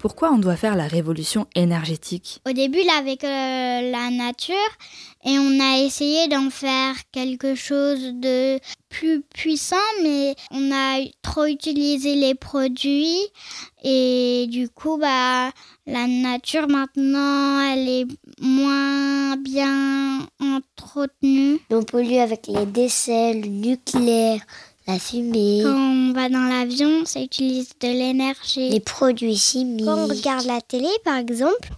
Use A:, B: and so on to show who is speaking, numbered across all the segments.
A: Pourquoi on doit faire la révolution énergétique?
B: Au début, là, avec euh, la nature, et on a essayé d'en faire quelque chose de plus puissant, mais on a trop utilisé les produits, et du coup, bah, la nature maintenant, elle est moins bien entretenue.
C: On pollue avec les décès, le nucléaire, la fumée.
B: Quand on va dans l'avion, ça utilise de l'énergie.
C: Les produits chimiques.
D: Quand on regarde la télé, par exemple,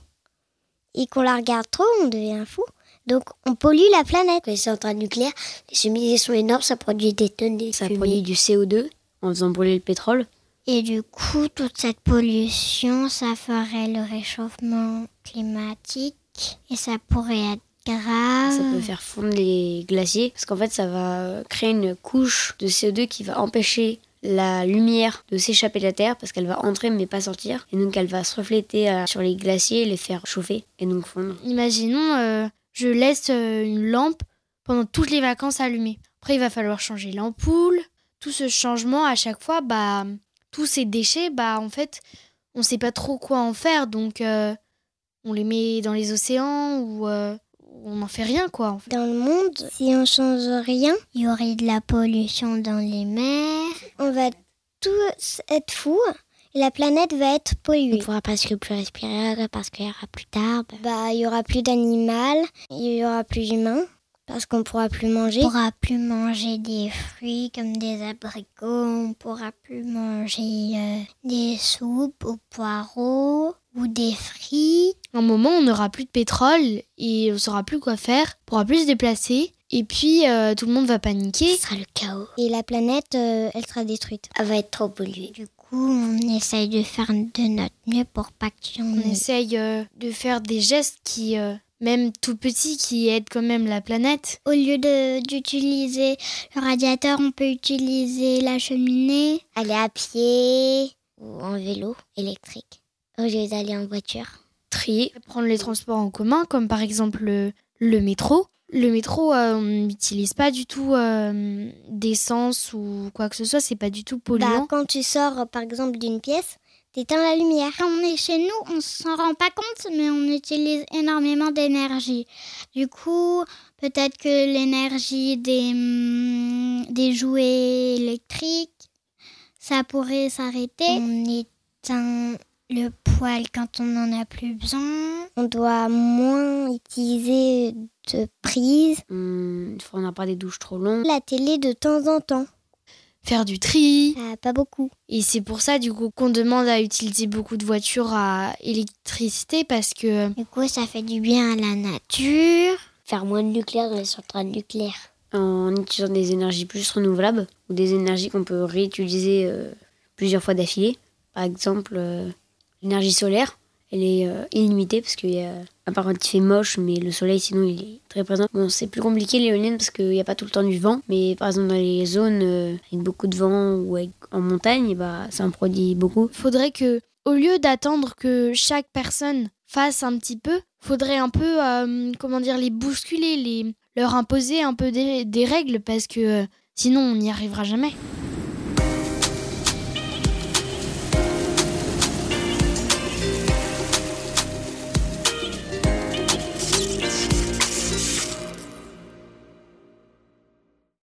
D: et qu'on la regarde trop, on devient fou. Donc, on pollue la planète.
C: Les centrales nucléaires, les cheminées sont énormes, ça produit des tonnes de
E: Ça produit du CO2 en faisant brûler le pétrole.
B: Et du coup, toute cette pollution, ça ferait le réchauffement climatique et ça pourrait être grave.
E: Ça peut faire fondre les glaciers parce qu'en fait, ça va créer une couche de CO2 qui va empêcher la lumière de s'échapper de la Terre parce qu'elle va entrer mais pas sortir. Et donc, elle va se refléter euh, sur les glaciers et les faire chauffer et donc fondre.
F: Imaginons, euh, je laisse euh, une lampe pendant toutes les vacances allumée. Après, il va falloir changer l'ampoule. Tout ce changement, à chaque fois, bah, tous ces déchets, bah, en fait, on sait pas trop quoi en faire. Donc, euh, on les met dans les océans ou euh, on n'en fait rien, quoi. En fait.
D: Dans le monde, si on change rien,
B: Il y aurait de la pollution dans les mers.
D: on va tous être fous et la planète va être
C: On
D: polluée.
C: pourra presque plus respirer parce qu'il y aura plus d'arbres.
D: Bah, il y aura plus d'animal, il y aura plus d'humains parce qu'on pourra plus manger.
B: On pourra plus manger des fruits comme des abricots. On pourra plus manger euh, des soupes aux poireaux ou des frites.
F: un moment, on n'aura plus de pétrole et on saura plus quoi faire, on pourra plus se déplacer. Et puis, euh, tout le monde va paniquer.
C: Ce sera le chaos.
D: Et la planète, euh, elle sera détruite.
C: Elle va être trop polluée.
B: Du coup, on essaye de faire de notre mieux pour pas qu'il y en
F: On
B: ait.
F: essaye euh, de faire des gestes qui, même tout petits, qui aident quand même la planète.
B: Au lieu d'utiliser le radiateur, on peut utiliser la cheminée.
C: Aller à pied ou en vélo électrique lieu d'aller en voiture.
F: Trier, prendre les transports en commun, comme par exemple le, le métro. Le métro, euh, on n'utilise pas du tout euh, d'essence ou quoi que ce soit, c'est pas du tout
D: Bah,
F: polluant.
D: quand tu sors, par exemple, d'une pièce, t'éteins la lumière.
B: Quand on est chez nous, on s'en rend pas compte, mais on utilise énormément d'énergie. Du coup, peut-être que l'énergie des, hum, des jouets électriques, ça pourrait s'arrêter. On éteint le poêle quand on n'en a plus besoin.
D: On doit moins utiliser de prise.
E: Il faut en avoir pas des douches trop longues.
D: La télé de temps en temps.
F: Faire du tri.
D: Ah, pas beaucoup.
F: Et c'est pour ça, du coup, qu'on demande à utiliser beaucoup de voitures à électricité parce que
B: Du coup, ça fait du bien à la nature.
C: Faire moins de nucléaire dans les centrales nucléaires.
E: En utilisant des énergies plus renouvelables ou des énergies qu'on peut réutiliser euh, plusieurs fois d'affilée. Par exemple, euh, l'énergie solaire, elle est euh, illimitée parce qu'il y a, à part quand il fait moche, mais le soleil sinon il est très présent. Bon, c'est plus compliqué l'éolienne parce qu'il n'y a pas tout le temps du vent, mais par exemple dans les zones euh, avec beaucoup de vent ou en montagne, bah, ça en produit beaucoup.
F: faudrait que, au lieu d'attendre que chaque personne fasse un petit peu, faudrait un peu, euh, comment dire, les bousculer, les, leur imposer un peu des, règles parce que sinon on n'y arrivera jamais.